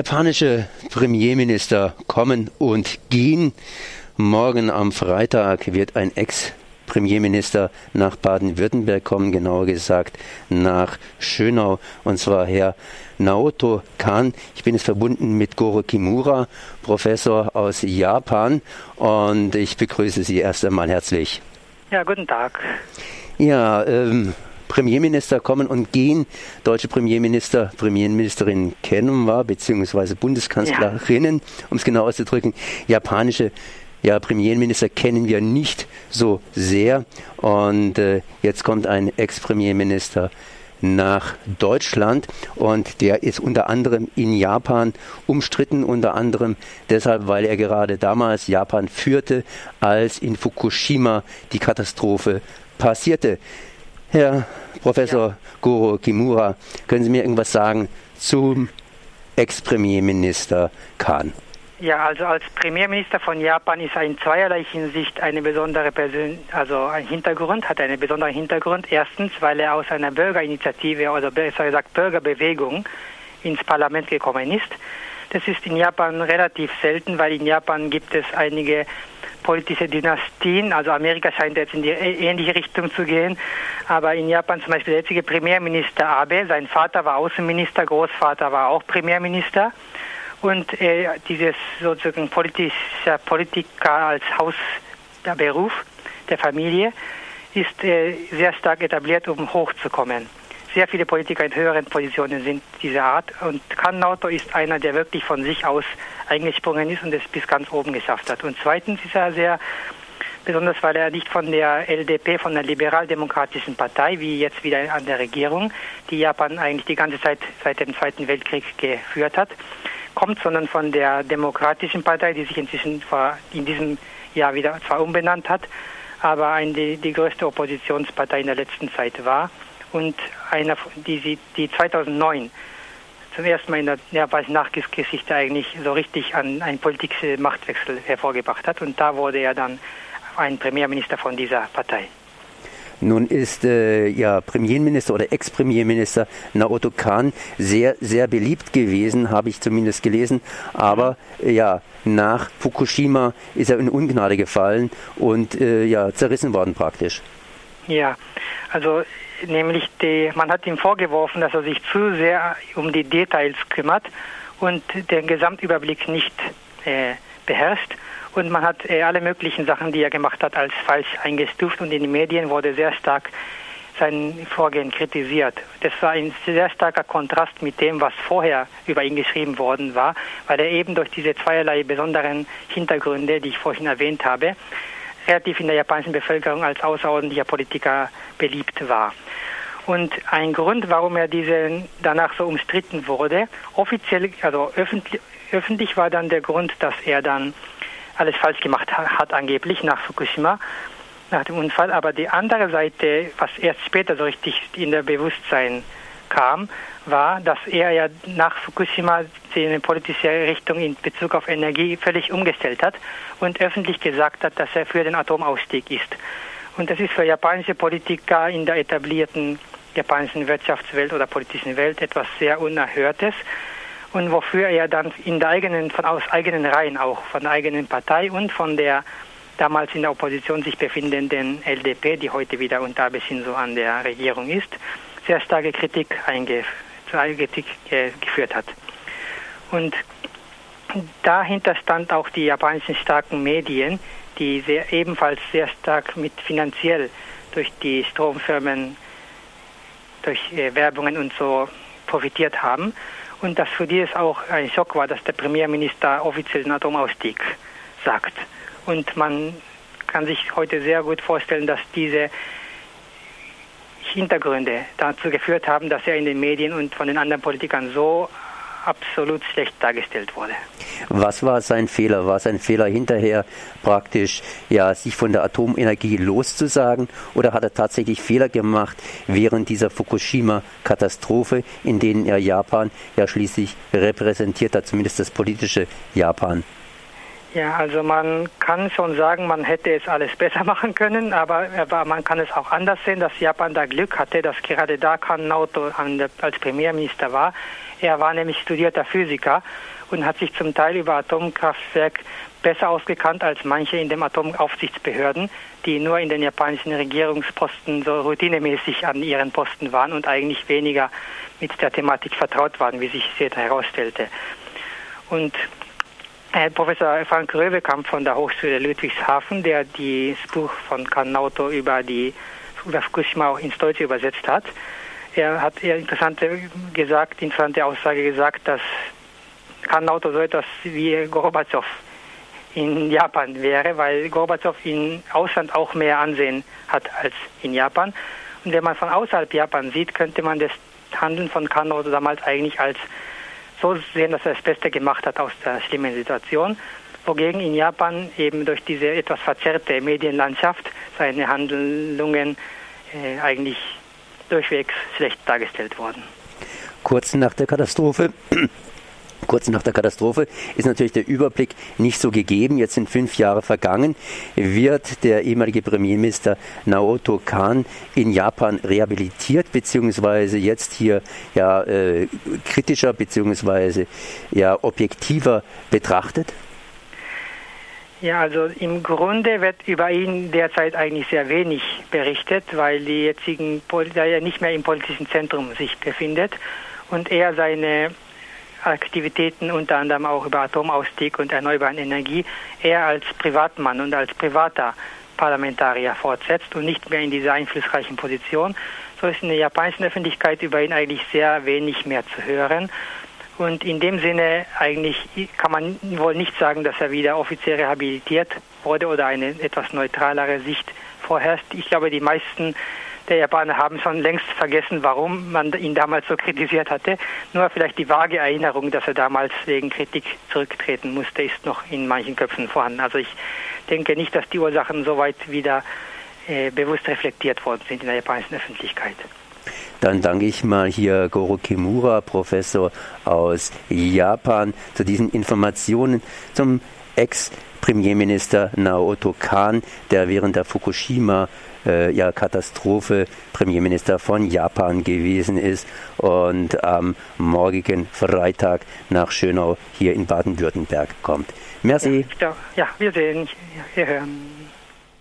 Japanische Premierminister kommen und gehen. Morgen am Freitag wird ein Ex Premierminister nach Baden-Württemberg kommen, genauer gesagt nach Schönau, und zwar Herr Naoto Kan. Ich bin jetzt verbunden mit Goro Kimura, Professor aus Japan, und ich begrüße Sie erst einmal herzlich. Ja, guten Tag. Ja, ähm, Premierminister kommen und gehen. Deutsche Premierminister, Premierministerinnen kennen wir, beziehungsweise Bundeskanzlerinnen, ja. um es genau auszudrücken. Japanische ja, Premierminister kennen wir nicht so sehr. Und äh, jetzt kommt ein Ex-Premierminister nach Deutschland und der ist unter anderem in Japan umstritten, unter anderem deshalb, weil er gerade damals Japan führte, als in Fukushima die Katastrophe passierte. Herr Professor ja. Goro Kimura, können Sie mir irgendwas sagen zum Ex-Premierminister Khan? Ja, also als Premierminister von Japan ist er in zweierlei Hinsicht eine besondere Person, also ein Hintergrund, hat einen besonderen Hintergrund. Erstens, weil er aus einer Bürgerinitiative oder besser gesagt Bürgerbewegung ins Parlament gekommen ist. Das ist in Japan relativ selten, weil in Japan gibt es einige politische Dynastien. Also Amerika scheint jetzt in die ähnliche Richtung zu gehen. Aber in Japan zum Beispiel der jetzige Premierminister Abe, sein Vater war Außenminister, Großvater war auch Premierminister. Und äh, dieses sozusagen politische Politiker als Hausberuf der Familie ist äh, sehr stark etabliert, um hochzukommen. Sehr viele Politiker in höheren Positionen sind dieser Art und Kannauto ist einer, der wirklich von sich aus eingesprungen ist und es bis ganz oben geschafft hat. Und zweitens ist er sehr besonders weil er nicht von der LDP, von der liberaldemokratischen Partei, wie jetzt wieder an der Regierung, die Japan eigentlich die ganze Zeit seit dem Zweiten Weltkrieg geführt hat, kommt, sondern von der Demokratischen Partei, die sich inzwischen in diesem Jahr wieder zwar umbenannt hat, aber eine, die, die größte Oppositionspartei in der letzten Zeit war und einer, die, die 2009 zum ersten Mal in der japanischen Nachgeschichte eigentlich so richtig an einen politischen Machtwechsel hervorgebracht hat. Und da wurde er dann ein Premierminister von dieser Partei. Nun ist äh, ja Premierminister oder Ex-Premierminister Naoto Kan sehr, sehr beliebt gewesen, habe ich zumindest gelesen. Aber äh, ja, nach Fukushima ist er in Ungnade gefallen und äh, ja, zerrissen worden praktisch. Ja, also nämlich die, man hat ihm vorgeworfen, dass er sich zu sehr um die Details kümmert und den Gesamtüberblick nicht äh, beherrscht und man hat äh, alle möglichen Sachen, die er gemacht hat, als falsch eingestuft und in den Medien wurde sehr stark sein Vorgehen kritisiert. Das war ein sehr starker Kontrast mit dem, was vorher über ihn geschrieben worden war, weil er eben durch diese zweierlei besonderen Hintergründe, die ich vorhin erwähnt habe, relativ in der japanischen Bevölkerung als außerordentlicher Politiker beliebt war. Und ein Grund, warum er diese danach so umstritten wurde, offiziell, also öffentlich, öffentlich war dann der Grund, dass er dann alles falsch gemacht hat, angeblich nach Fukushima, nach dem Unfall. Aber die andere Seite, was erst später so richtig in der Bewusstsein kam, war, dass er ja nach Fukushima seine politische Richtung in Bezug auf Energie völlig umgestellt hat und öffentlich gesagt hat, dass er für den Atomausstieg ist. Und das ist für japanische Politiker in der etablierten japanischen Wirtschaftswelt oder politischen Welt etwas sehr Unerhörtes und wofür er dann in der eigenen, von aus eigenen Reihen auch, von der eigenen Partei und von der damals in der Opposition sich befindenden LDP, die heute wieder unter Abe Shinzo an der Regierung ist, sehr starke Kritik, einge, Kritik äh, geführt hat. Und dahinter stand auch die japanischen starken Medien, die sehr, ebenfalls sehr stark mit finanziell durch die Stromfirmen, durch äh, Werbungen und so profitiert haben und dass für die es auch ein Schock war, dass der Premierminister offiziell den Atomausstieg sagt. Und man kann sich heute sehr gut vorstellen, dass diese Hintergründe dazu geführt haben, dass er in den Medien und von den anderen Politikern so absolut schlecht dargestellt wurde. Was war sein Fehler? War sein Fehler hinterher praktisch, ja, sich von der Atomenergie loszusagen? Oder hat er tatsächlich Fehler gemacht während dieser Fukushima-Katastrophe, in denen er Japan ja schließlich repräsentiert hat, zumindest das politische Japan? Ja, also man kann schon sagen, man hätte es alles besser machen können, aber, aber man kann es auch anders sehen, dass Japan da Glück hatte, dass gerade da Kan Naoto als Premierminister war. Er war nämlich studierter Physiker und hat sich zum Teil über Atomkraftwerk besser ausgekannt als manche in den Atomaufsichtsbehörden, die nur in den japanischen Regierungsposten so routinemäßig an ihren Posten waren und eigentlich weniger mit der Thematik vertraut waren, wie sich später herausstellte. Und äh, Professor Frank Röwekamp von der Hochschule Ludwigshafen, der das Buch von Kanauto über die über Fukushima ins Deutsche übersetzt hat, er hat eher interessante gesagt, interessante Aussage gesagt, dass Kanauto so etwas wie Gorbatschow in Japan wäre, weil Gorbatschow in Ausland auch mehr Ansehen hat als in Japan. Und wenn man von außerhalb Japan sieht, könnte man das Handeln von Kanauto damals eigentlich als so sehen, dass er das Beste gemacht hat aus der schlimmen Situation. Wogegen in Japan eben durch diese etwas verzerrte Medienlandschaft seine Handlungen äh, eigentlich durchwegs schlecht dargestellt wurden. Kurz nach der Katastrophe Kurz nach der Katastrophe ist natürlich der Überblick nicht so gegeben. Jetzt sind fünf Jahre vergangen. Wird der ehemalige Premierminister Naoto Kan in Japan rehabilitiert, beziehungsweise jetzt hier ja äh, kritischer, beziehungsweise ja objektiver betrachtet? Ja, also im Grunde wird über ihn derzeit eigentlich sehr wenig berichtet, weil die jetzigen, er nicht mehr im politischen Zentrum sich befindet und er seine Aktivitäten unter anderem auch über Atomausstieg und erneuerbare Energie eher als Privatmann und als privater Parlamentarier fortsetzt und nicht mehr in dieser einflussreichen Position. So ist in der japanischen Öffentlichkeit über ihn eigentlich sehr wenig mehr zu hören. Und in dem Sinne eigentlich kann man wohl nicht sagen, dass er wieder offiziell rehabilitiert wurde oder eine etwas neutralere Sicht vorherrscht. Ich glaube, die meisten der Japaner haben schon längst vergessen, warum man ihn damals so kritisiert hatte. Nur vielleicht die vage Erinnerung, dass er damals wegen Kritik zurücktreten musste, ist noch in manchen Köpfen vorhanden. Also ich denke nicht, dass die Ursachen so weit wieder äh, bewusst reflektiert worden sind in der japanischen Öffentlichkeit. Dann danke ich mal hier Goro Kimura, Professor aus Japan, zu diesen Informationen zum Ex-Premierminister Naoto Kan, der während der Fukushima äh, ja, Katastrophe Premierminister von Japan gewesen ist und am morgigen Freitag nach Schönau hier in Baden-Württemberg kommt. Merci. Ja, ja, wir sehen, wir hören.